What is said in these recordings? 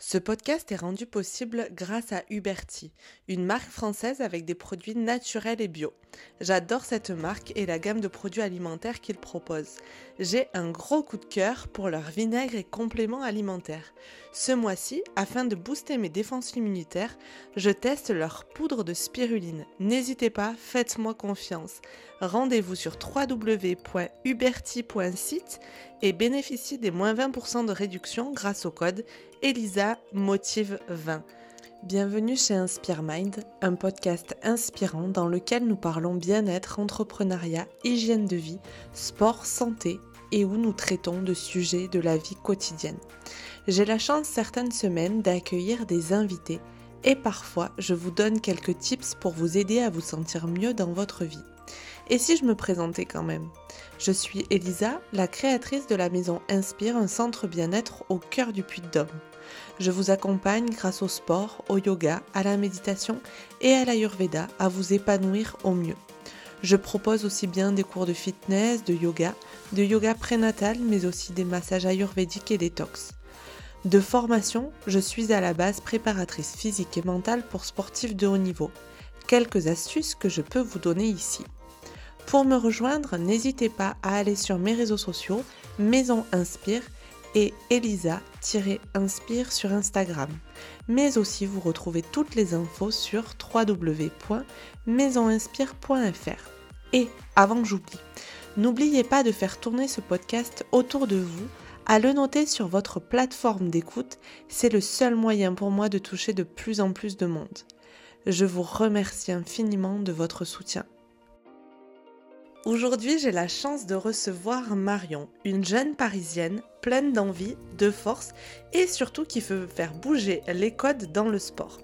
Ce podcast est rendu possible grâce à Uberti, une marque française avec des produits naturels et bio. J'adore cette marque et la gamme de produits alimentaires qu'ils proposent. J'ai un gros coup de cœur pour leurs vinaigres et compléments alimentaires. Ce mois-ci, afin de booster mes défenses immunitaires, je teste leur poudre de spiruline. N'hésitez pas, faites-moi confiance. Rendez-vous sur www.uberti.site et bénéficiez des moins 20% de réduction grâce au code ELISA Motive 20. Bienvenue chez Inspire Mind, un podcast inspirant dans lequel nous parlons bien-être, entrepreneuriat, hygiène de vie, sport, santé et où nous traitons de sujets de la vie quotidienne. J'ai la chance certaines semaines d'accueillir des invités et parfois je vous donne quelques tips pour vous aider à vous sentir mieux dans votre vie. Et si je me présentais quand même? Je suis Elisa, la créatrice de la maison Inspire, un centre bien-être au cœur du Puy-de-Dôme. Je vous accompagne grâce au sport, au yoga, à la méditation et à l'ayurveda à vous épanouir au mieux. Je propose aussi bien des cours de fitness, de yoga, de yoga prénatal, mais aussi des massages ayurvédiques et détox. De formation, je suis à la base préparatrice physique et mentale pour sportifs de haut niveau. Quelques astuces que je peux vous donner ici. Pour me rejoindre, n'hésitez pas à aller sur mes réseaux sociaux, Maison Inspire et Elisa-Inspire sur Instagram. Mais aussi vous retrouvez toutes les infos sur www.maisoninspire.fr. Et avant que j'oublie, n'oubliez pas de faire tourner ce podcast autour de vous, à le noter sur votre plateforme d'écoute, c'est le seul moyen pour moi de toucher de plus en plus de monde. Je vous remercie infiniment de votre soutien. Aujourd'hui, j'ai la chance de recevoir Marion, une jeune parisienne pleine d'envie, de force et surtout qui veut faire bouger les codes dans le sport.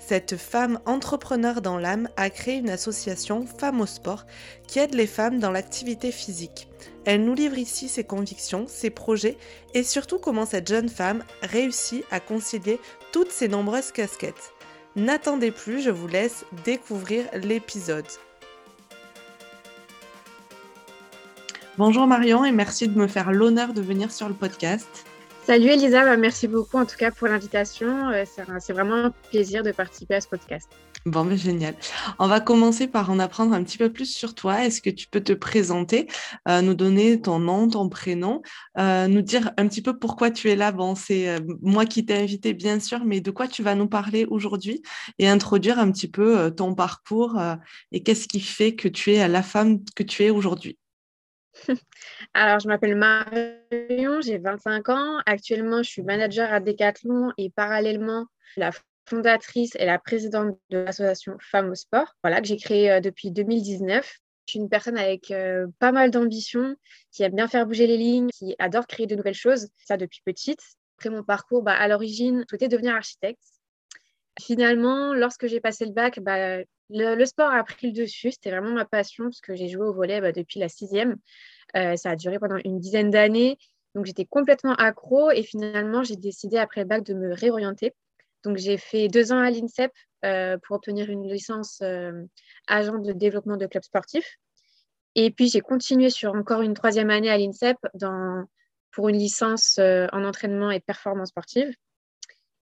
Cette femme entrepreneur dans l'âme a créé une association Femmes au sport qui aide les femmes dans l'activité physique. Elle nous livre ici ses convictions, ses projets et surtout comment cette jeune femme réussit à concilier toutes ses nombreuses casquettes. N'attendez plus, je vous laisse découvrir l'épisode. Bonjour Marion et merci de me faire l'honneur de venir sur le podcast. Salut Elisa, bah, merci beaucoup en tout cas pour l'invitation. Euh, c'est vraiment un plaisir de participer à ce podcast. Bon, mais génial. On va commencer par en apprendre un petit peu plus sur toi. Est-ce que tu peux te présenter, euh, nous donner ton nom, ton prénom, euh, nous dire un petit peu pourquoi tu es là? Bon, c'est moi qui t'ai invité, bien sûr, mais de quoi tu vas nous parler aujourd'hui et introduire un petit peu ton parcours et qu'est-ce qui fait que tu es la femme que tu es aujourd'hui? Alors, je m'appelle Marion, j'ai 25 ans. Actuellement, je suis manager à Decathlon et parallèlement, la fondatrice et la présidente de l'association Femmes au sport, voilà, que j'ai créée euh, depuis 2019. Je suis une personne avec euh, pas mal d'ambition, qui aime bien faire bouger les lignes, qui adore créer de nouvelles choses, ça depuis petite. Après mon parcours, bah, à l'origine, je souhaitais devenir architecte. Finalement, lorsque j'ai passé le bac, bah, le, sport a pris le dessus. C'était vraiment ma passion parce que j'ai joué au volet bah, depuis la sixième. Euh, ça a duré pendant une dizaine d'années. Donc, j'étais complètement accro et finalement, j'ai décidé après le bac de me réorienter. Donc, j'ai fait deux ans à l'INSEP euh, pour obtenir une licence euh, agent de développement de clubs sportifs. Et puis, j'ai continué sur encore une troisième année à l'INSEP pour une licence en entraînement et performance sportive.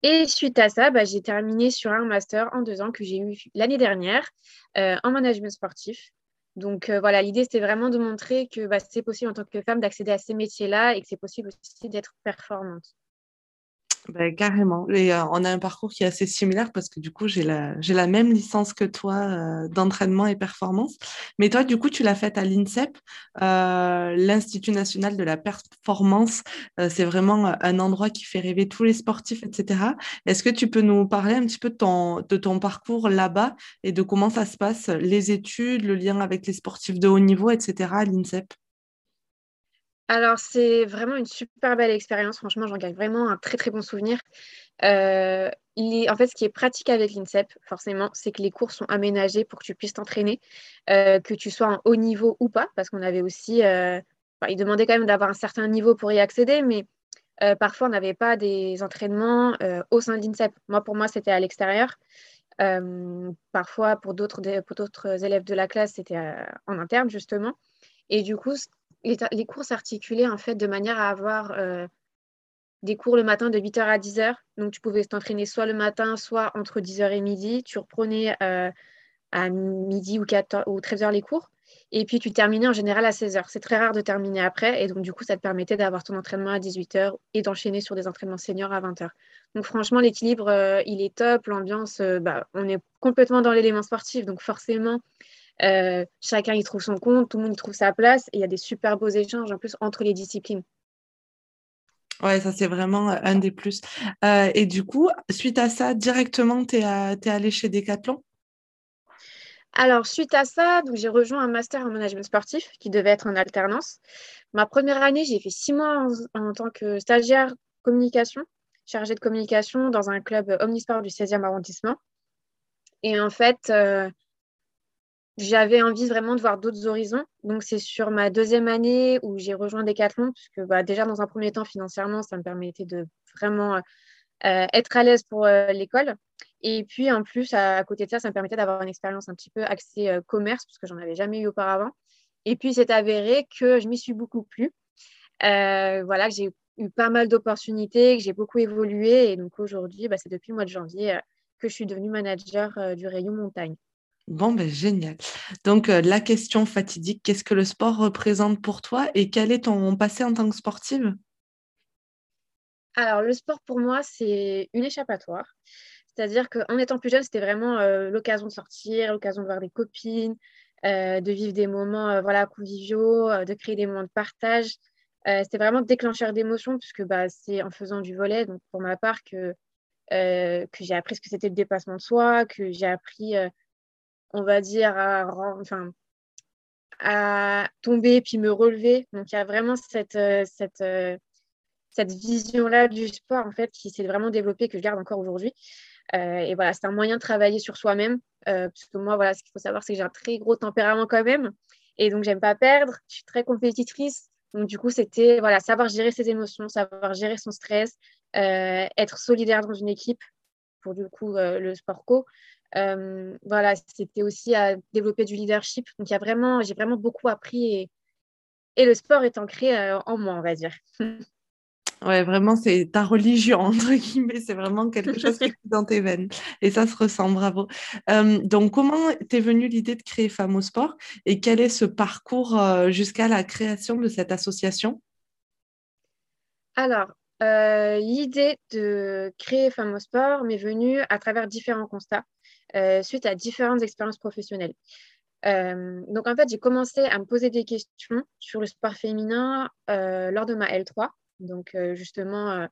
Et suite à ça, bah, j'ai terminé sur un master en deux ans que j'ai eu l'année dernière euh, en management sportif. Donc euh, voilà, l'idée, c'était vraiment de montrer que bah, c'est possible en tant que femme d'accéder à ces métiers-là et que c'est possible aussi d'être performante. Ben, carrément. Et euh, on a un parcours qui est assez similaire parce que du coup, j'ai la, la même licence que toi euh, d'entraînement et performance. Mais toi, du coup, tu l'as faite à l'INSEP, euh, l'Institut national de la performance. c'est vraiment un endroit qui fait rêver tous les sportifs, etc. Est-ce que tu peux nous parler un petit peu de ton, de ton parcours là-bas et de comment ça se passe, les études, le lien avec les sportifs de haut niveau, etc. à l'INSEP? Alors, c'est vraiment une super belle expérience. Franchement, j'en gagne vraiment un très, très bon souvenir. Euh, en fait, ce qui est pratique avec l'INSEP, forcément, c'est que les cours sont aménagés pour que tu puisses t'entraîner, euh, que tu sois en haut niveau ou pas, parce qu'on avait aussi, euh, ils demandaient quand même d'avoir un certain niveau pour y accéder, mais parfois, on n'avait pas des entraînements au sein de l'INSEP. Moi, pour moi, c'était à l'extérieur. parfois, pour d'autres élèves de la classe, c'était en interne, justement. Et du coup, les, cours s'articulaient en fait de manière à avoir euh, des cours le matin de 8h à 10h. Donc, tu pouvais t'entraîner soit le matin, soit entre 10h et midi. Tu reprenais à midi ou, 14, ou 13h les cours. Et puis, tu terminais en général à 16h. C'est très rare de terminer après. Et donc, du coup, ça te permettait d'avoir ton entraînement à 18h et d'enchaîner sur des entraînements seniors à 20h. Donc, franchement, l'équilibre, euh, il est top. L'ambiance, euh, bah, on est complètement dans l'élément sportif. Donc, forcément, euh, chacun y trouve son compte, tout le monde y trouve sa place. Et il y a des super beaux échanges en plus entre les disciplines. Ouais, ça c'est vraiment un des plus. et du coup, suite à ça, directement, tu es, es allé chez Decathlon? Alors, suite à ça, j'ai rejoint un master en management sportif qui devait être en alternance. Ma première année, j'ai fait six mois en, tant que stagiaire communication, chargée de communication dans un club omnisport du 16e arrondissement. Et en fait, euh, j'avais envie vraiment de voir d'autres horizons. Donc, c'est sur ma deuxième année où j'ai rejoint Decathlon, puisque bah, déjà, dans un premier temps, financièrement, ça me permettait de vraiment euh, être à l'aise pour euh, l'école. Et puis, en plus, à, côté de ça, ça me permettait d'avoir une expérience un petit peu axée euh, commerce, parce que j'en avais jamais eu auparavant. Et puis, c'est avéré que je m'y suis beaucoup plu. Voilà, j'ai eu pas mal d'opportunités, que j'ai beaucoup évolué. Et donc, aujourd'hui, bah, c'est depuis le mois de janvier que je suis devenue manager du rayon montagne. Bon, ben, génial. Donc, la question fatidique, qu'est-ce que le sport représente pour toi et quel est ton passé en tant que sportive? Alors, le sport, pour moi, c'est une échappatoire. C'est-à-dire qu'en étant plus jeune, c'était vraiment euh, l'occasion de sortir, l'occasion de voir des copines, euh, de vivre des moments euh, voilà, conviviaux, de créer des moments de partage. c'était vraiment déclencheur d'émotions, puisque bah, c'est en faisant du volet, donc pour ma part, que, que j'ai appris ce que c'était le dépassement de soi, que j'ai appris, on va dire, à, enfin, à tomber puis me relever. Donc il y a vraiment cette, cette, cette vision-là du sport en fait qui s'est vraiment développée, que je garde encore aujourd'hui. Euh, et voilà, c'est un moyen de travailler sur soi-même. Euh, parce que moi, voilà, ce qu'il faut savoir, c'est que j'ai un très gros tempérament quand même. Et donc, j'aime pas perdre. Je suis très compétitrice. Donc, du coup, c'était voilà, savoir gérer ses émotions, savoir gérer son stress, euh, être solidaire dans une équipe pour du coup le sport co. voilà, c'était aussi à développer du leadership. Donc, il y a vraiment, j'ai vraiment beaucoup appris et, et le sport est ancré en moi, on va dire. Ouais, vraiment, c'est ta religion, entre guillemets. C'est vraiment quelque chose qui est dans tes veines. Et ça se ressent, bravo. donc, comment t'es venue l'idée de créer Femmes au Sport et quel est ce parcours euh, jusqu'à la création de cette association? Alors, euh, l'idée de créer Femmes au Sport m'est venue à travers différents constats, euh, suite à différentes expériences professionnelles. donc, en fait, j'ai commencé à me poser des questions sur le sport féminin lors de ma L3 donc euh, justement euh,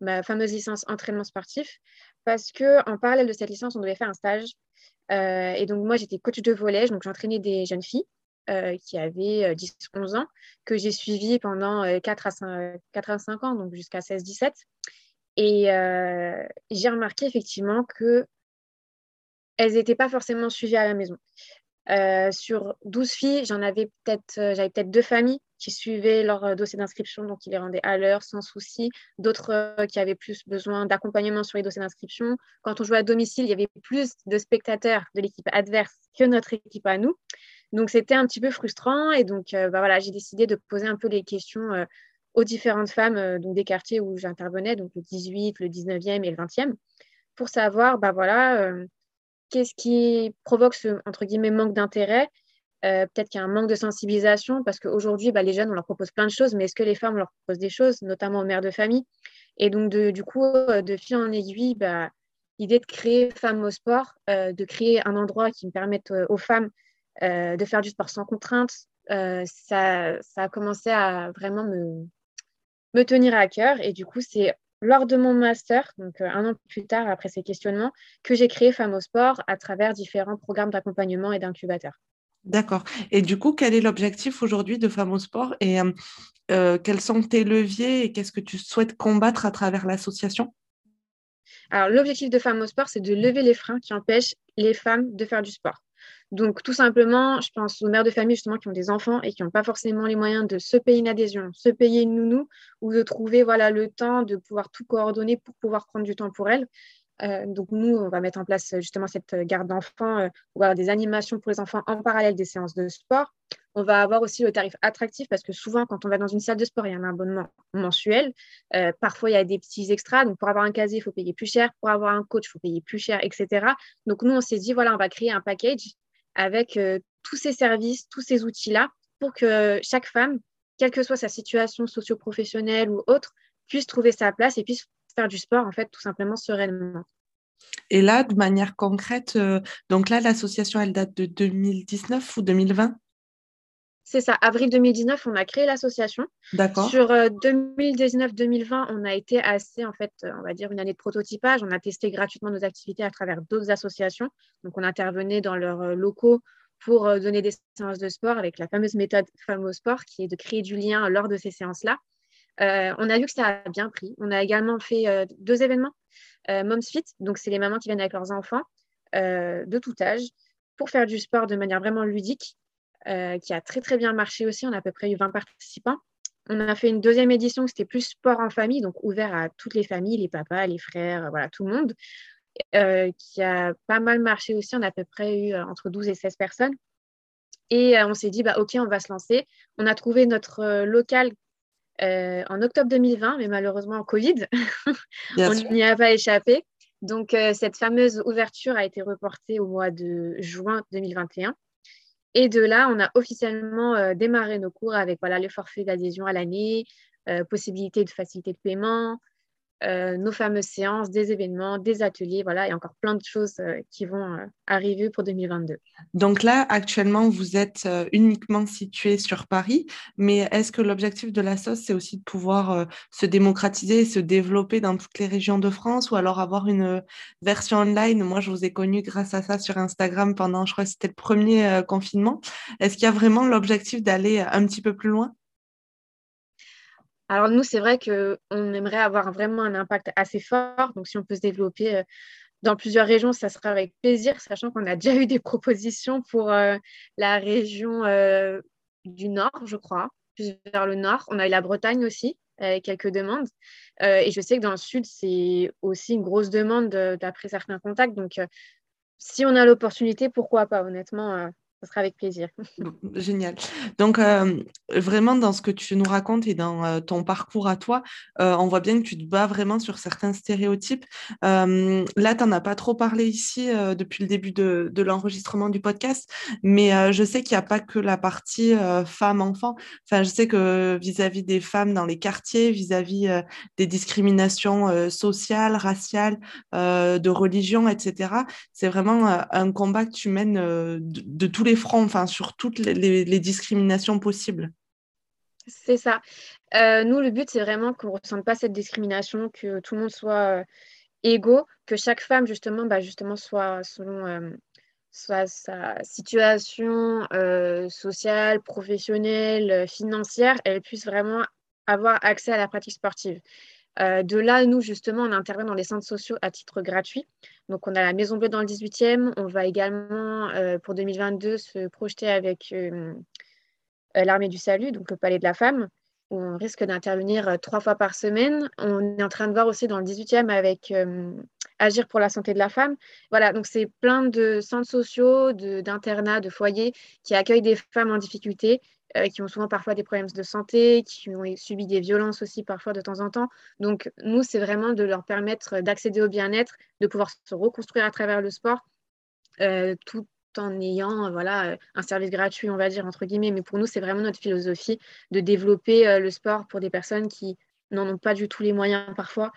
ma fameuse licence entraînement sportif, parce que en parallèle de cette licence, on devait faire un stage. Euh, et donc moi, j'étais coach de volet, donc j'entraînais des jeunes filles qui avaient 10-11 ans, que j'ai suivies pendant 4 à 5, 4 à 5 ans, donc jusqu'à 16-17. Et j'ai remarqué effectivement que elles n'étaient pas forcément suivies à la maison. sur 12 filles, j'en avais peut-être, j'avais peut-être deux familles qui suivaient leur euh, dossier d'inscription, donc ils les rendaient à l'heure sans souci. D'autres euh, qui avaient plus besoin d'accompagnement sur les dossiers d'inscription. Quand on jouait à domicile, il y avait plus de spectateurs de l'équipe adverse que notre équipe à nous. Donc c'était un petit peu frustrant et donc euh, bah, voilà, j'ai décidé de poser un peu les questions aux différentes femmes donc des quartiers où j'intervenais, donc le 18, le 19e et le 20e, pour savoir bah, voilà, qu'est-ce qui provoque ce entre guillemets manque d'intérêt? Euh, peut-être qu'il y a un manque de sensibilisation parce qu'aujourd'hui, bah, les jeunes, on leur propose plein de choses, mais est-ce que les femmes, on leur propose des choses, notamment aux mères de famille? Et donc, du coup, euh, de fil en aiguille, bah, l'idée de créer Femmes au sport, euh, de créer un endroit qui me permette aux femmes de faire du sport sans contrainte, ça, ça, a commencé à vraiment me, me tenir à cœur. Et du coup, c'est lors de mon master, donc un an plus tard, après ces questionnements, que j'ai créé Femmes au sport à travers différents programmes d'accompagnement et d'incubateur. D'accord. Et du coup, quel est l'objectif aujourd'hui de Femmes au Sport et euh, euh, quels sont tes leviers et qu'est-ce que tu souhaites combattre à travers l'association? Alors, l'objectif de Femmes au Sport, c'est de lever les freins qui empêchent les femmes de faire du sport. Donc, tout simplement, je pense aux mères de famille justement qui ont des enfants et qui n'ont pas forcément les moyens de se payer une adhésion, se payer une nounou ou de trouver voilà, le temps de pouvoir tout coordonner pour pouvoir prendre du temps pour elles. Euh, donc nous, on va mettre en place justement cette garde d'enfants, euh, ou des animations pour les enfants en parallèle des séances de sport. On va avoir aussi le tarif attractif parce que souvent, quand on va dans une salle de sport, il y a un abonnement mensuel. Euh, parfois, il y a des petits extras. Donc, pour avoir un casier, il faut payer plus cher. Pour avoir un coach, il faut payer plus cher, etc. Donc, nous, on s'est dit, voilà, on va créer un package avec euh, tous ces services, tous ces outils-là pour que chaque femme, quelle que soit sa situation socio-professionnelle ou autre, puisse trouver sa place et puisse faire du sport, en fait, tout simplement sereinement. Et là, de manière concrète, euh, donc là, l'association, elle date de 2019 ou 2020 c'est ça, avril 2019, on a créé l'association. D'accord. Sur 2019-2020, euh, on a été assez, en fait, on va dire une année de prototypage. On a testé gratuitement nos activités à travers d'autres associations. Donc, on intervenait dans leurs euh, locaux pour donner des séances de sport avec la fameuse méthode Famo Sport, qui est de créer du lien lors de ces séances-là. on a vu que ça a bien pris. On a également fait deux événements euh, Moms Fit, donc c'est les mamans qui viennent avec leurs enfants euh, de tout âge pour faire du sport de manière vraiment ludique, euh, qui a très très bien marché aussi. On a à peu près eu 20 participants. On a fait une deuxième édition, c'était plus sport en famille, donc ouvert à toutes les familles, les papas, les frères, voilà, tout le monde, qui a pas mal marché aussi. On a à peu près eu entre 12 et 16 personnes. Et on s'est dit, bah, OK, on va se lancer. On a trouvé notre local euh, en octobre 2020, mais malheureusement en Covid, on n'y a pas échappé. Donc, euh, cette fameuse ouverture a été reportée au mois de juin 2021. Et de là, on a officiellement euh, démarré nos cours avec voilà, le forfait d'adhésion à l'année, possibilité de facilité de paiement, euh, nos fameuses séances, des événements, des ateliers, voilà, et encore plein de choses euh, qui vont euh, arriver pour 2022. Donc là, actuellement, vous êtes uniquement situé sur Paris, mais est-ce que l'objectif de la sauce, c'est aussi de pouvoir se démocratiser et se développer dans toutes les régions de France ou alors avoir une version online? Moi, je vous ai connu grâce à ça sur Instagram pendant, je crois c'était le premier confinement. Est-ce qu'il y a vraiment l'objectif d'aller un petit peu plus loin? Alors nous, c'est vrai qu'on aimerait avoir vraiment un impact assez fort. Donc si on peut se développer euh, dans plusieurs régions, ça sera avec plaisir, sachant qu'on a déjà eu des propositions pour euh, la région euh, du Nord, je crois, plus vers le Nord. On a eu la Bretagne aussi, avec quelques demandes. et je sais que dans le Sud, c'est aussi une grosse demande d'après certains contacts. Donc si on a l'opportunité, pourquoi pas, honnêtement ce sera avec plaisir. Génial. Donc, euh, vraiment, dans ce que tu nous racontes et dans euh, ton parcours à toi, euh, on voit bien que tu te bats vraiment sur certains stéréotypes. là, tu n'en as pas trop parlé ici depuis le début de, l'enregistrement du podcast, mais je sais qu'il n'y a pas que la partie femme-enfant. Enfin, je sais que vis-à-vis des femmes dans les quartiers, vis-à-vis des discriminations sociales, raciales, de religion, etc., c'est vraiment un combat que tu mènes de, de tous les fronts, enfin, sur toutes les, discriminations possibles. C'est ça. Euh, nous, le but, c'est vraiment qu'on ressente pas cette discrimination, que tout le monde soit euh, égaux, que chaque femme, justement, bah, justement soit selon euh, soit sa situation sociale, professionnelle, financière, elle puisse vraiment avoir accès à la pratique sportive. Euh, de là, nous, justement, on intervient dans les centres sociaux à titre gratuit. Donc, on a la Maison Bleue dans le 18e. On va également, euh, pour 2022, se projeter avec euh, l'Armée du Salut, donc le Palais de la Femme, où on risque d'intervenir trois fois par semaine. On est en train de voir aussi dans le 18e avec Agir pour la santé de la femme. Voilà, donc c'est plein de centres sociaux, d'internats, de, de foyers qui accueillent des femmes en difficulté euh, qui ont souvent parfois des problèmes de santé, qui ont subi des violences aussi parfois de temps en temps. Donc nous, c'est vraiment de leur permettre d'accéder au bien-être, de pouvoir se reconstruire à travers le sport, euh, tout en ayant voilà, un service gratuit, on va dire, entre guillemets. Mais pour nous, c'est vraiment notre philosophie de développer euh, le sport pour des personnes qui n'en ont pas du tout les moyens parfois.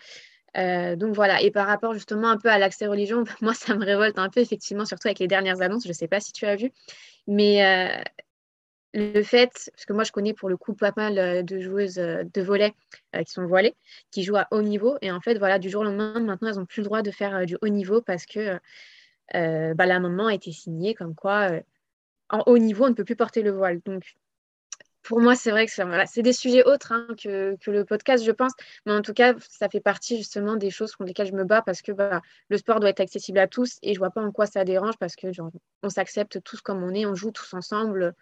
donc voilà, et par rapport justement un peu à l'accès religion, moi ça me révolte un peu effectivement, surtout avec les dernières annonces, je ne sais pas si tu as vu, mais le fait, parce que moi je connais pour le coup pas mal euh, de joueuses euh, de volet euh, qui sont voilées, qui jouent à haut niveau, et en fait, voilà, du jour au lendemain, maintenant elles n'ont plus le droit de faire du haut niveau parce que bah, l'amendement a été signé comme quoi en haut niveau, on ne peut plus porter le voile. Donc, pour moi, c'est vrai que c'est des sujets autres hein, que, le podcast, je pense. Mais en tout cas, ça fait partie justement des choses contre lesquelles je me bats parce que bah, le sport doit être accessible à tous et je ne vois pas en quoi ça dérange parce que on s'accepte tous comme on est, on joue tous ensemble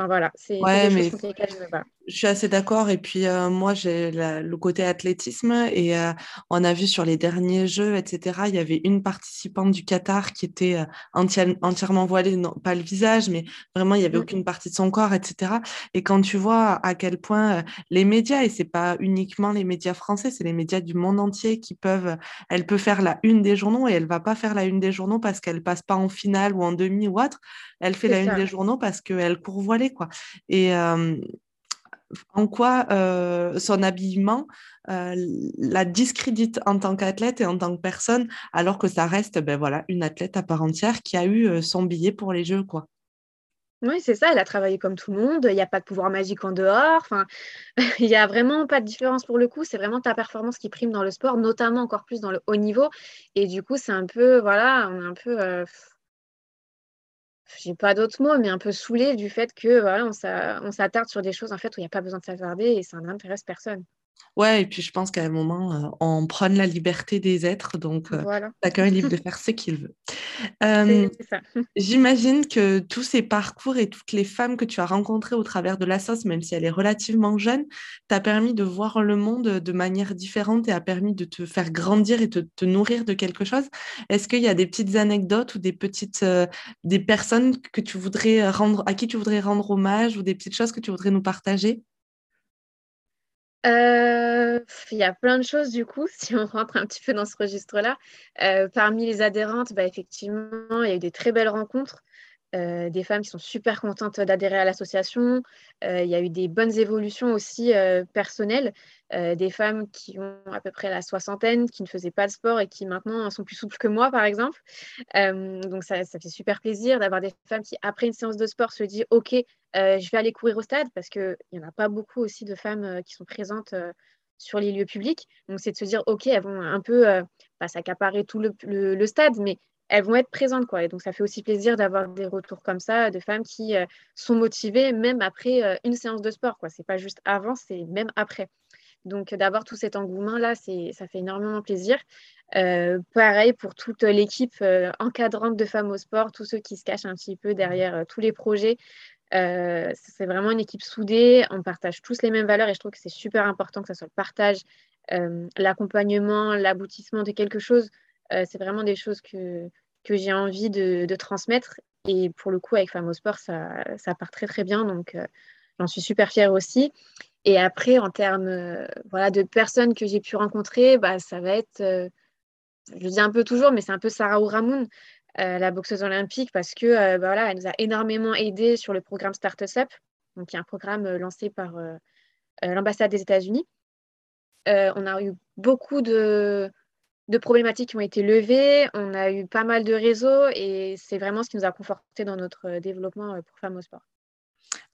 Enfin voilà, c'est des choses contre lesquelles je me bats. Je suis assez d'accord. Et puis, euh, moi, j'ai le côté athlétisme. Et euh, on a vu sur les derniers Jeux, etc., il y avait une participante du Qatar qui était euh, entièrement voilée, non, pas le visage, mais vraiment, il n'y avait mmh. aucune partie de son corps, etc. Et quand tu vois à quel point les médias, et c'est pas uniquement les médias français, c'est les médias du monde entier qui peuvent, elle peut faire la une des journaux et elle va pas faire la une des journaux parce qu'elle passe pas en finale ou en demi ou autre. Elle fait la une des journaux parce qu'elle court voilée, Et en quoi euh, son habillement euh, la discrédite en tant qu'athlète et en tant que personne, alors que ça reste ben voilà, une athlète à part entière qui a eu euh, son billet pour les Jeux. Quoi. Oui, c'est ça, elle a travaillé comme tout le monde, il n'y a pas de pouvoir magique en dehors, enfin, il n'y a vraiment pas de différence pour le coup, c'est vraiment ta performance qui prime dans le sport, notamment encore plus dans le haut niveau. Et du coup, c'est un peu, voilà, on est un peu j'ai pas d'autres mots, mais un peu saoulé du fait que voilà, on s'attarde sur des choses en fait où il n'y a pas besoin de s'attarder et ça n'intéresse personne. Ouais, et puis je pense qu'à un moment, euh, on prône la liberté des êtres, donc euh, chacun est libre de faire ce qu'il veut. Euh, j'imagine que tous ces parcours et toutes les femmes que tu as rencontrées au travers de la sauce, même si elle est relativement jeune, t'a permis de voir le monde de manière différente et a permis de te faire grandir et de te nourrir de quelque chose. Est-ce qu'il y a des petites anecdotes ou des petites des personnes que tu voudrais rendre à qui tu voudrais rendre hommage ou des petites choses que tu voudrais nous partager? euh, il y a plein de choses du coup, si on rentre un petit peu dans ce registre-là. Euh, parmi les adhérentes, bah, effectivement, il y a eu des très belles rencontres. Euh, des femmes qui sont super contentes d'adhérer à l'association. il y a eu des bonnes évolutions aussi personnelles. des femmes qui ont à peu près la soixantaine, qui ne faisaient pas de sport et qui maintenant sont plus souples que moi, par exemple. donc ça, ça, fait super plaisir d'avoir des femmes qui, après une séance de sport, se disent, OK, euh, je vais aller courir au stade parce qu'il n'y en a pas beaucoup aussi de femmes euh, qui sont présentes euh, sur les lieux publics. Donc, c'est de se dire, OK, elles vont un peu, pas s'accaparer tout le, stade, mais elles vont être présentes. Quoi. Et donc, ça fait aussi plaisir d'avoir des retours comme ça de femmes qui sont motivées même après une séance de sport. Ce n'est pas juste avant, c'est même après. Donc, d'avoir tout cet engouement-là, ça fait énormément plaisir. pareil pour toute l'équipe encadrante de femmes au sport, tous ceux qui se cachent un petit peu derrière tous les projets. Euh, c'est vraiment une équipe soudée, on partage tous les mêmes valeurs et je trouve que c'est super important que ce soit le partage, euh, l'accompagnement, l'aboutissement de quelque chose. Euh, c'est vraiment des choses que, que j'ai envie de, transmettre. Et pour le coup, avec Femme au Sport, ça, ça part très très bien. Donc, j'en suis super fière aussi. Et après, en termes voilà, de personnes que j'ai pu rencontrer, bah, ça va être, je dis un peu toujours, mais c'est un peu Sarah ou Ramoun. Euh, la boxeuse olympique, parce que euh, bah voilà, elle nous a énormément aidé sur le programme Start Up, donc qui est un programme euh, lancé par l'ambassade des États-Unis. on a eu beaucoup de, problématiques qui ont été levées, on a eu pas mal de réseaux et c'est vraiment ce qui nous a conforté dans notre développement pour Femmes au Sport.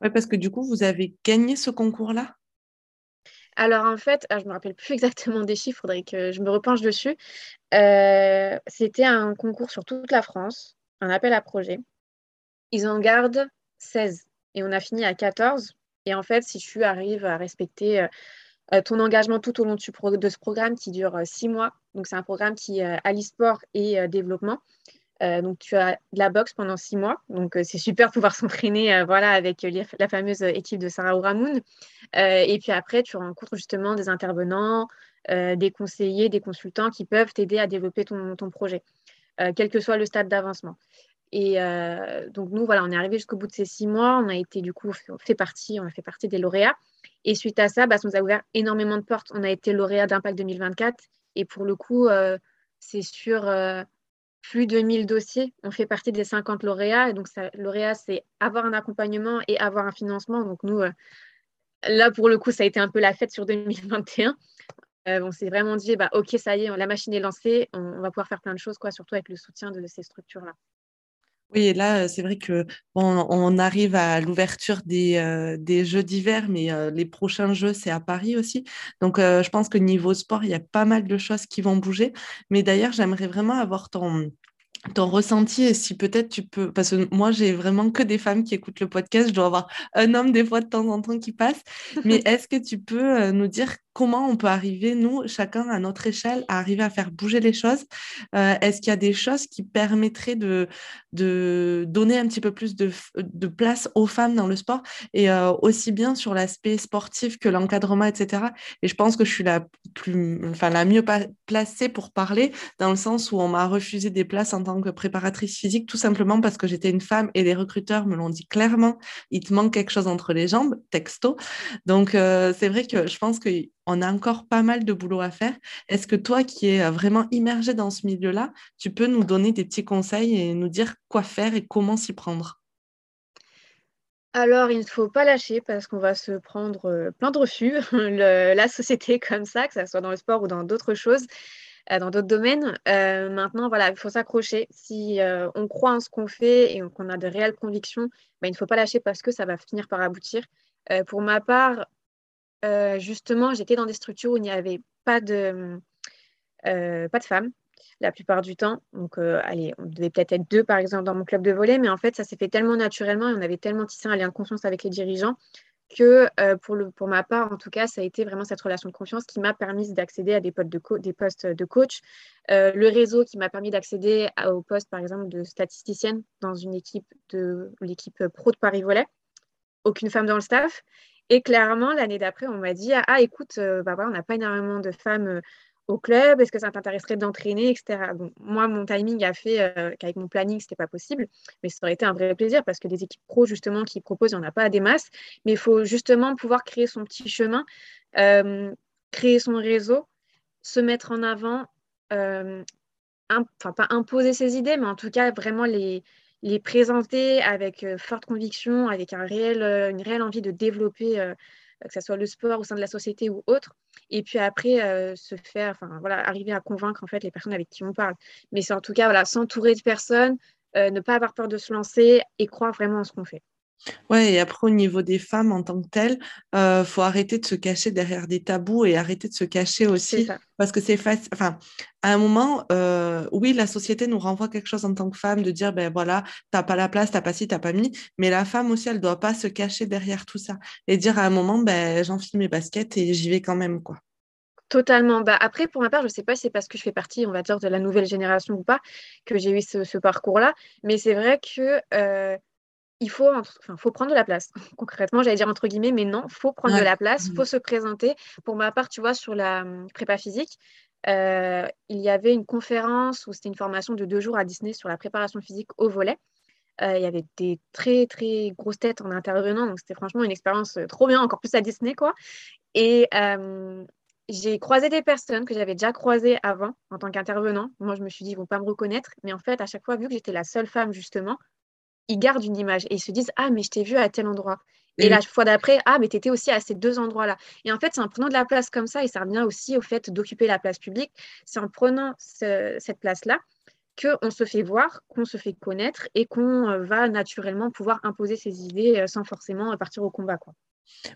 Oui, parce que du coup, vous avez gagné ce concours-là? Alors en fait, ah, je ne me rappelle plus exactement des chiffres, il faudrait que je me repenche dessus. Euh, c'était un concours sur toute la France, un appel à projet. Ils en gardent 16 et on a fini à 14. Et en fait, si tu arrives à respecter euh, euh, ton engagement tout au long de ce programme qui dure 6 mois, donc c'est un programme qui allie sport et développement, euh, donc, tu as de la boxe pendant six mois. Donc, euh, c'est super de pouvoir s'entraîner euh, voilà, avec la fameuse équipe de Sarah Ouramoun. et puis après, tu rencontres justement des intervenants, des conseillers, des consultants qui peuvent t'aider à développer ton projet, quel que soit le stade d'avancement. Et donc, nous, voilà, on est arrivé jusqu'au bout de ces six mois. On a été, du coup, fait partie, on a fait partie des lauréats. Et suite à ça, bah, ça nous a ouvert énormément de portes. On a été lauréat d'Impact 2024. Et pour le coup, c'est sur plus de 1000 dossiers. On fait partie des 50 lauréats. Et donc, lauréat, c'est avoir un accompagnement et avoir un financement. Donc, nous, euh, là, pour le coup, ça a été un peu la fête sur 2021. Euh, on s'est vraiment dit, bah, OK, ça y est, la machine est lancée. On, va pouvoir faire plein de choses, quoi, surtout avec le soutien de, ces structures-là. Oui, et là, c'est vrai que on arrive à l'ouverture des, euh, des, Jeux d'hiver, mais les prochains Jeux, c'est à Paris aussi. Donc, je pense que niveau sport, il y a pas mal de choses qui vont bouger. Mais d'ailleurs, j'aimerais vraiment avoir ton, ton ressenti et si peut-être tu peux, parce que moi j'ai vraiment que des femmes qui écoutent le podcast, je dois avoir un homme des fois de temps en temps qui passe, mais est-ce que tu peux nous dire comment on peut arriver, nous, chacun à notre échelle, à arriver à faire bouger les choses Est-ce qu'il y a des choses qui permettraient de, donner un petit peu plus de, place aux femmes dans le sport et aussi bien sur l'aspect sportif que l'encadrement, etc. Et je pense que je suis la, mieux placée pour parler dans le sens où on m'a refusé des places en tant que préparatrice physique tout simplement parce que j'étais une femme et les recruteurs me l'ont dit clairement, il te manque quelque chose entre les jambes, texto. Donc euh, c'est vrai que je pense qu'on a encore pas mal de boulot à faire. Est-ce que toi qui es vraiment immergé dans ce milieu-là, tu peux nous donner des petits conseils et nous dire quoi faire et comment s'y prendre? Alors, il ne faut pas lâcher parce qu'on va se prendre euh, plein de refus. la société comme ça, que ce soit dans le sport ou dans d'autres choses, euh, dans d'autres domaines. Euh, maintenant, voilà, il faut s'accrocher. Si on croit en ce qu'on fait et qu'on a de réelles convictions, bah, il ne faut pas lâcher parce que ça va finir par aboutir. pour ma part, justement, j'étais dans des structures où il n'y avait pas de, pas de femmes la plupart du temps. Donc, euh, allez, on devait peut-être être deux, par exemple, dans mon club de volley, mais en fait, ça s'est fait tellement naturellement et on avait tellement tissé un lien de confiance avec les dirigeants que euh, pour, le, pour ma part, en tout cas, ça a été vraiment cette relation de confiance qui m'a permis d'accéder à des, postes de, des postes de coach, euh, le réseau qui m'a permis d'accéder au poste, par exemple, de statisticienne dans une équipe de l'équipe pro de Paris Volley. Aucune femme dans le staff. Et clairement, l'année d'après, on m'a dit Ah, écoute, bah voilà, on n'a pas énormément de femmes au club Est-ce que ça t'intéresserait d'entraîner, etc. moi, mon timing a fait euh, qu'avec mon planning, ce n'était pas possible, mais ça aurait été un vrai plaisir parce que des équipes pro, justement, qui proposent, il n'y en a pas des masses, mais il faut justement pouvoir créer son petit chemin, euh, créer son réseau, se mettre en avant, euh, enfin, pas imposer ses idées, mais en tout cas, vraiment les, les présenter avec forte conviction, avec réel, une réelle envie de développer que ce soit le sport au sein de la société ou autre. Et puis après, euh, se faire, enfin voilà, arriver à convaincre en fait les personnes avec qui on parle. Mais c'est en tout cas voilà, s'entourer de personnes, euh, ne pas avoir peur de se lancer et croire vraiment en ce qu'on fait. Ouais, et après, au niveau des femmes en tant que telles, il euh, faut arrêter de se cacher derrière des tabous et arrêter de se cacher aussi. Parce que c'est facile. Enfin, à un moment, euh, oui, la société nous renvoie quelque chose en tant que femme de dire, ben voilà, t'as pas la place, t'as pas ci, t'as pas mis. Mais la femme aussi, elle doit pas se cacher derrière tout ça. Et dire à un moment, ben, j'enfile mes baskets et j'y vais quand même, quoi. Totalement. Bah, après, pour ma part, je ne sais pas si c'est parce que je fais partie, on va dire, de la nouvelle génération ou pas, que j'ai eu ce, parcours-là. Mais c'est vrai que euh, il faut, enfin, faut prendre de la place. Concrètement, j'allais dire entre guillemets, mais non, il faut prendre de la place, il mmh. faut se présenter. Pour ma part, tu vois, sur la hum, prépa physique, euh, il y avait une conférence où c'était une formation de deux jours à Disney sur la préparation physique au volet. Euh, il y avait des très, très grosses têtes en intervenant, donc c'était franchement une expérience euh, trop bien, encore plus à Disney, quoi. Et j'ai croisé des personnes que j'avais déjà croisées avant en tant qu'intervenant. Moi, je me suis dit, ils vont pas me reconnaître. Mais en fait, à chaque fois, vu que j'étais la seule femme, justement, ils gardent une image et ils se disent Ah, mais je t'ai vu à tel endroit. Et, la fois d'après, ah, mais tu étais aussi à ces deux endroits-là. Et en fait, c'est en prenant de la place comme ça, et ça revient aussi au fait d'occuper la place publique, c'est en prenant cette place-là qu'on se fait voir, qu'on se fait connaître et qu'on euh, va naturellement pouvoir imposer ses idées euh, sans forcément partir au combat. Quoi.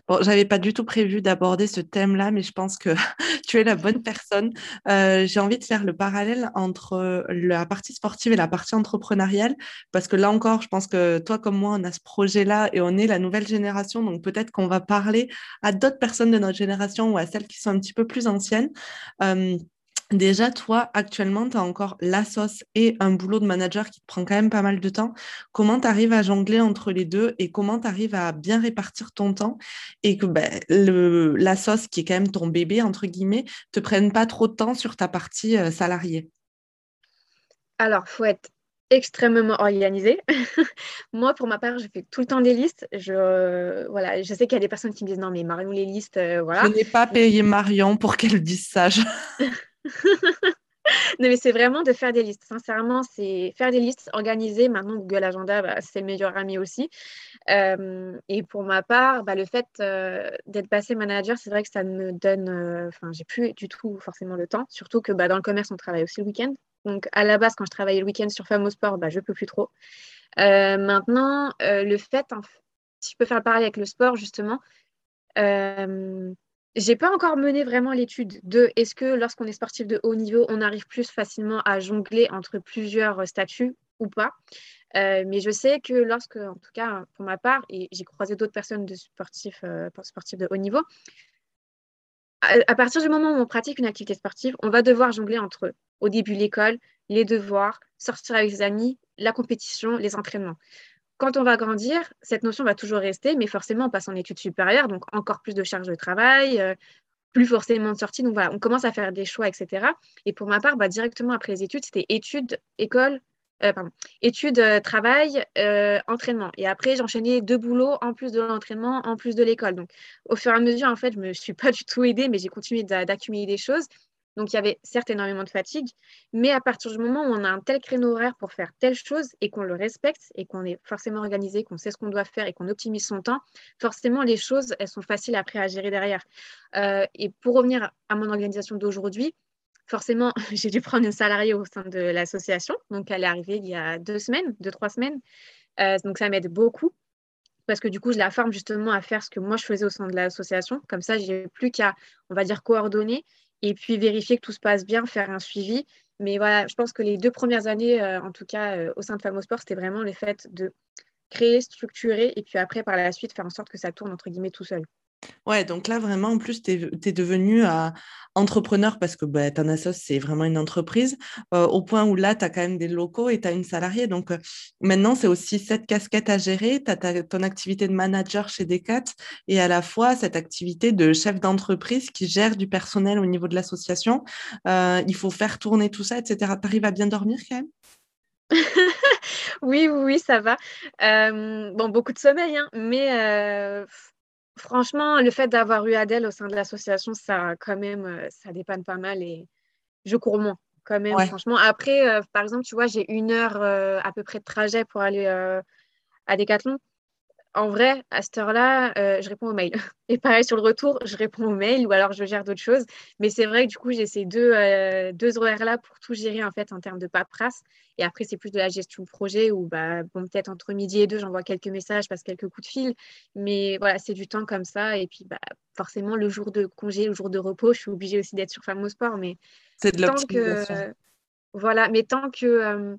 Bon, j'avais pas du tout prévu d'aborder ce thème-là, mais je pense que tu es la bonne personne. Euh, j'ai envie de faire le parallèle entre euh, la partie sportive et la partie entrepreneuriale, parce que là encore, je pense que toi comme moi, on a ce projet-là et on est la nouvelle génération, donc peut-être qu'on va parler à d'autres personnes de notre génération ou à celles qui sont un petit peu plus anciennes. Euh, Déjà, toi, actuellement, tu as encore la sauce et un boulot de manager qui te prend quand même pas mal de temps. Comment tu arrives à jongler entre les deux et comment tu arrives à bien répartir ton temps et que ben, le, la sauce, qui est quand même ton bébé, entre guillemets, te prenne pas trop de temps sur ta partie euh, salariée? Alors, faut être extrêmement organisé. Moi, pour ma part, je fais tout le temps des listes. Je, voilà, je sais qu'il y a des personnes qui me disent non, mais Marion, les listes, euh, voilà. Je n'ai pas payé Marion pour qu'elle dise ça. non, mais c'est vraiment de faire des listes. Sincèrement, c'est faire des listes, organiser. Maintenant, Google Agenda, bah, c'est le meilleur ami aussi. Euh, et pour ma part, bah, le fait euh, d'être passé manager, c'est vrai que ça me donne. Euh, enfin, j'ai plus du tout forcément le temps. Surtout que bah, dans le commerce, on travaille aussi le week-end. Donc, à la base, quand je travaillais le week-end sur Femme Sport, bah, je peux plus trop. maintenant, le fait, si je peux faire le parallèle avec le sport, justement, j'ai pas encore mené vraiment l'étude de est-ce que lorsqu'on est sportif de haut niveau, on arrive plus facilement à jongler entre plusieurs statuts ou pas. Euh, mais je sais que lorsque, en tout cas pour ma part, et j'ai croisé d'autres personnes de sportifs, euh, sportifs de haut niveau, à, partir du moment où on pratique une activité sportive, on va devoir jongler entre au début l'école, les devoirs, sortir avec ses amis, la compétition, les entraînements. Quand on va grandir, cette notion va toujours rester, mais forcément, on passe en études supérieures, donc encore plus de charges de travail, euh, plus forcément de sorties. Donc voilà, on commence à faire des choix, etc. Et pour ma part, bah, directement après les études, c'était études, école, euh, pardon, études, euh, travail, entraînement. Et après, j'enchaînais deux boulots en plus de l'entraînement, en plus de l'école. Donc, au fur et à mesure, en fait, je ne me suis pas du tout aidée, mais j'ai continué d'accumuler des choses. Donc, il y avait certes énormément de fatigue, mais à partir du moment où on a un tel créneau horaire pour faire telle chose et qu'on le respecte et qu'on est forcément organisé, qu'on sait ce qu'on doit faire et qu'on optimise son temps, forcément, les choses, elles sont faciles après à gérer derrière. et pour revenir à mon organisation d'aujourd'hui, forcément, j'ai dû prendre une salariée au sein de l'association. Donc, elle est arrivée il y a deux semaines, deux, trois semaines. Euh, donc, ça m'aide beaucoup parce que du coup, je la forme justement à faire ce que moi, je faisais au sein de l'association. Comme ça, j'ai plus qu'à, on va dire, coordonner et puis vérifier que tout se passe bien, faire un suivi. Mais voilà, je pense que les deux premières années, euh, en tout cas, euh, au sein de Famosport, c'était vraiment le fait de créer, structurer et puis après, par la suite, faire en sorte que ça tourne, entre guillemets, tout seul. Ouais, donc là, vraiment, en plus, tu es, devenu euh, entrepreneur parce que bah, Thanasos, c'est vraiment une entreprise, euh, au point où là, tu as quand même des locaux et tu as une salariée. Donc euh, maintenant, c'est aussi cette casquette à gérer. Tu as ton activité de manager chez Decat et à la fois cette activité de chef d'entreprise qui gère du personnel au niveau de l'association. il faut faire tourner tout ça, etc. Tu arrives à bien dormir quand même? oui, oui, ça va. bon, beaucoup de sommeil, hein, mais Franchement, le fait d'avoir eu Adèle au sein de l'association, ça quand même, euh, ça dépanne pas mal et je cours moins quand même, franchement. Après, euh, par exemple, tu vois, j'ai une heure euh, à peu près de trajet pour aller à Decathlon en vrai, à cette heure-là, euh, je réponds aux mails. Et pareil, sur le retour, je réponds aux mails ou alors je gère d'autres choses. Mais c'est vrai que du coup, j'ai ces deux, euh, deux horaires-là pour tout gérer en fait en termes de paperasse. Et après, c'est plus de la gestion de projet où bah, bon, peut-être entre midi et deux, j'envoie quelques messages, passe quelques coups de fil. Mais voilà, c'est du temps comme ça. Et puis, bah, forcément, le jour de congé, le jour de repos, je suis obligée aussi d'être sur Femme Sport. Mais c'est de l'optimisation. Voilà, mais tant que euh,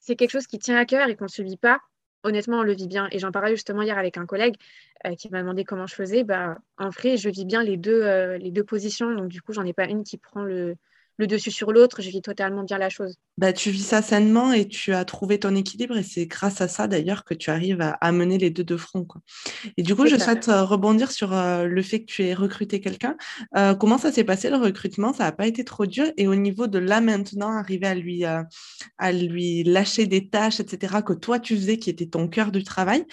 c'est quelque chose qui tient à cœur et qu'on ne subit pas, honnêtement, on le vit bien. Et j'en parlais justement hier avec un collègue euh, qui m'a demandé comment je faisais. Bah, en vrai, je vis bien les deux, euh, les deux positions. Donc, du coup, j'en ai pas une qui prend le, le dessus sur l'autre, je vis totalement bien la chose. Bah, tu vis ça sainement et tu as trouvé ton équilibre et c'est grâce à ça d'ailleurs que tu arrives à, mener les deux de front. Quoi. Et du coup, je souhaite euh, rebondir sur euh, le fait que tu aies recruté quelqu'un. Euh, comment ça s'est passé le recrutement? Ça n'a pas été trop dur et au niveau de là maintenant, arriver à lui, à lui lâcher des tâches, etc., que toi tu faisais qui était ton cœur du travail,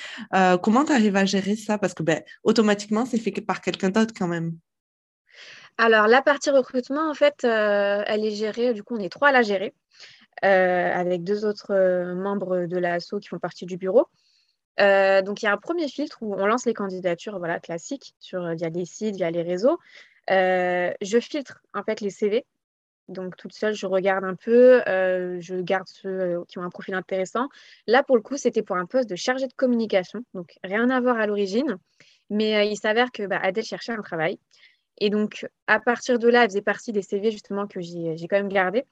comment tu arrives à gérer ça? Parce que ben, automatiquement, c'est fait par quelqu'un d'autre quand même. Alors, la partie recrutement, en fait, euh, elle est gérée, du coup, on est trois à la gérer, euh, avec deux autres euh, membres de l'ASSO qui font partie du bureau. donc, il y a un premier filtre où on lance les candidatures voilà, classiques sur, via les sites, via les réseaux. je filtre, en fait, les CV. Donc, toute seule, je regarde un peu, je garde ceux qui ont un profil intéressant. Là, pour le coup, c'était pour un poste de chargé de communication, donc rien à voir à l'origine. Mais il s'avère que bah, Adèle cherchait un travail. Et donc, à partir de là, elle faisait partie des CV justement que j'ai quand même gardé.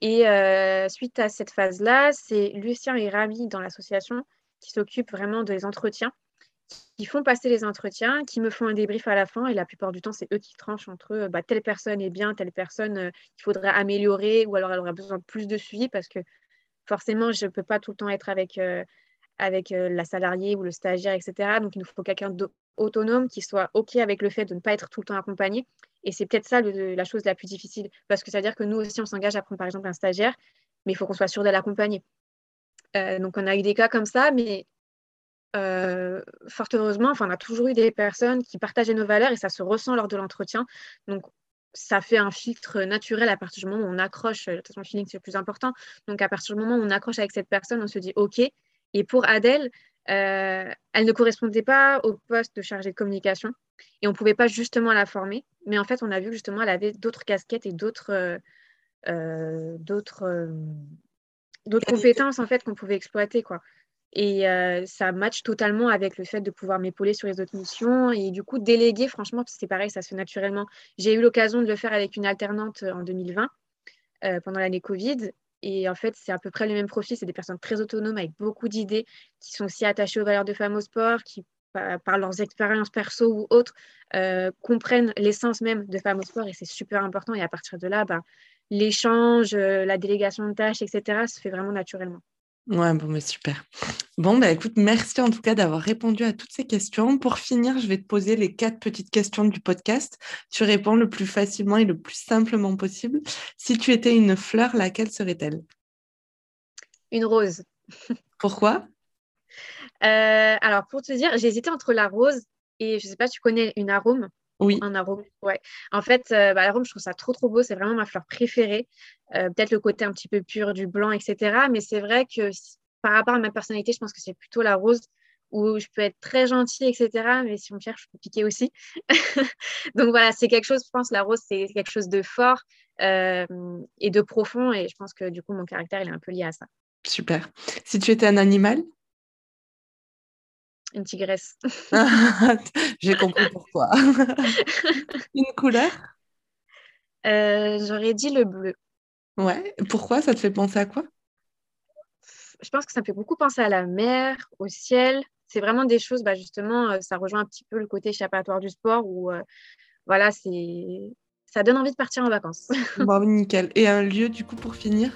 Et euh, suite à cette phase-là, c'est Lucien et Rami dans l'association qui s'occupent vraiment des entretiens, qui font passer les entretiens, qui me font un débrief à la fin. Et la plupart du temps, c'est eux qui tranchent entre eux, bah, telle personne est bien, telle personne euh, qu'il faudrait améliorer, ou alors elle aura besoin de plus de suivi parce que forcément, je ne peux pas tout le temps être avec, euh, avec la salariée ou le stagiaire, etc. Donc, il nous faut quelqu'un autonome, qui soit OK avec le fait de ne pas être tout le temps accompagné. Et c'est peut-être ça la chose la plus difficile, parce que ça veut dire que nous aussi, on s'engage à prendre par exemple un stagiaire, mais il faut qu'on soit sûr de l'accompagner. Donc on a eu des cas comme ça, mais fort heureusement, on a toujours eu des personnes qui partageaient nos valeurs et ça se ressent lors de l'entretien. Donc ça fait un filtre naturel à partir du moment où on accroche, de toute façon le feeling c'est le plus important, donc à partir du moment où on accroche avec cette personne, on se dit OK. Et pour Adèle, euh, elle ne correspondait pas au poste de chargée de communication et on ne pouvait pas justement la former. Mais en fait, on a vu que justement, elle avait d'autres casquettes et d'autres euh, euh, d'autres compétences en fait qu'on pouvait exploiter. quoi. Et ça match totalement avec le fait de pouvoir m'épauler sur les autres missions. Et du coup, déléguer, franchement, c'est pareil, ça se fait naturellement. J'ai eu l'occasion de le faire avec une alternante en 2020, pendant l'année Covid. Et en fait, c'est à peu près le même profil. C'est des personnes très autonomes avec beaucoup d'idées, qui sont aussi attachées aux valeurs de femmes au sport, qui par, leurs expériences perso ou autres, comprennent l'essence même de Femmes au Sport et c'est super important. Et à partir de là, ben, l'échange, la délégation de tâches, etc., se fait vraiment naturellement. Ouais, bon, mais super. Bon, bah écoute, merci en tout cas d'avoir répondu à toutes ces questions. Pour finir, je vais te poser les quatre petites questions du podcast. Tu réponds le plus facilement et le plus simplement possible. Si tu étais une fleur, laquelle serait-elle? Une rose. Pourquoi? Euh, Alors, pour te dire, j'ai hésité entre la rose et je ne sais pas, tu connais une arôme? Oui. Un arôme, ouais. En fait, euh, bah, l'arôme, je trouve ça trop, trop beau. C'est vraiment ma fleur préférée. Euh, peut-être le côté un petit peu pur du blanc, etc. Mais c'est vrai que par rapport à ma personnalité, je pense que c'est plutôt la rose où je peux être très gentille, etc. Mais si on me cherche, je peux piquer aussi. Donc voilà, c'est quelque chose, je pense, la rose, c'est quelque chose de fort euh, et de profond. Et je pense que du coup, mon caractère, il est un peu lié à ça. Super. Si tu étais un animal une tigresse. J'ai compris pourquoi. Une couleur? Euh, J'aurais dit le bleu. Ouais. Pourquoi? Ça te fait penser à quoi? Je pense que ça me fait beaucoup penser à la mer, au ciel. C'est vraiment des choses, bah, justement, euh, ça rejoint un petit peu le côté échappatoire du sport où, euh, voilà, c'est ça donne envie de partir en vacances. bon, nickel. Et un lieu, du coup, pour finir?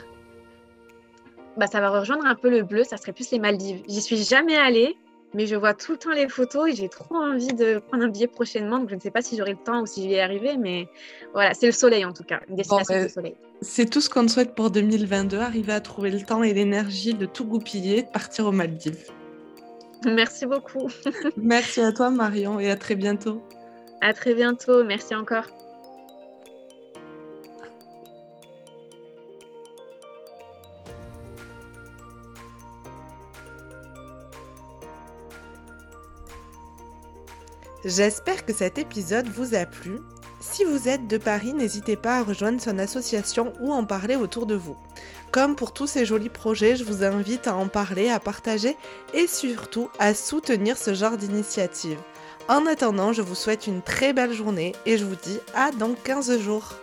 Bah, Ça va rejoindre un peu le bleu, ça serait plus les Maldives. J'y suis jamais allée, mais je vois tout le temps les photos et j'ai trop envie de prendre un billet prochainement. Donc je ne sais pas si j'aurai le temps ou si je vais y arriver, mais voilà, c'est le soleil en tout cas, une destination ben, de soleil. C'est tout ce qu'on souhaite pour 2022, arriver à trouver le temps et l'énergie de tout goupiller, de partir aux Maldives. Merci beaucoup. Merci à toi Marion et à très bientôt. À très bientôt, merci encore. J'espère que cet épisode vous a plu. Si vous êtes de Paris, n'hésitez pas à rejoindre son association ou en parler autour de vous. Comme pour tous ces jolis projets, je vous invite à en parler, à partager et surtout à soutenir ce genre d'initiative. En attendant, je vous souhaite une très belle journée et je vous dis à dans 15 jours.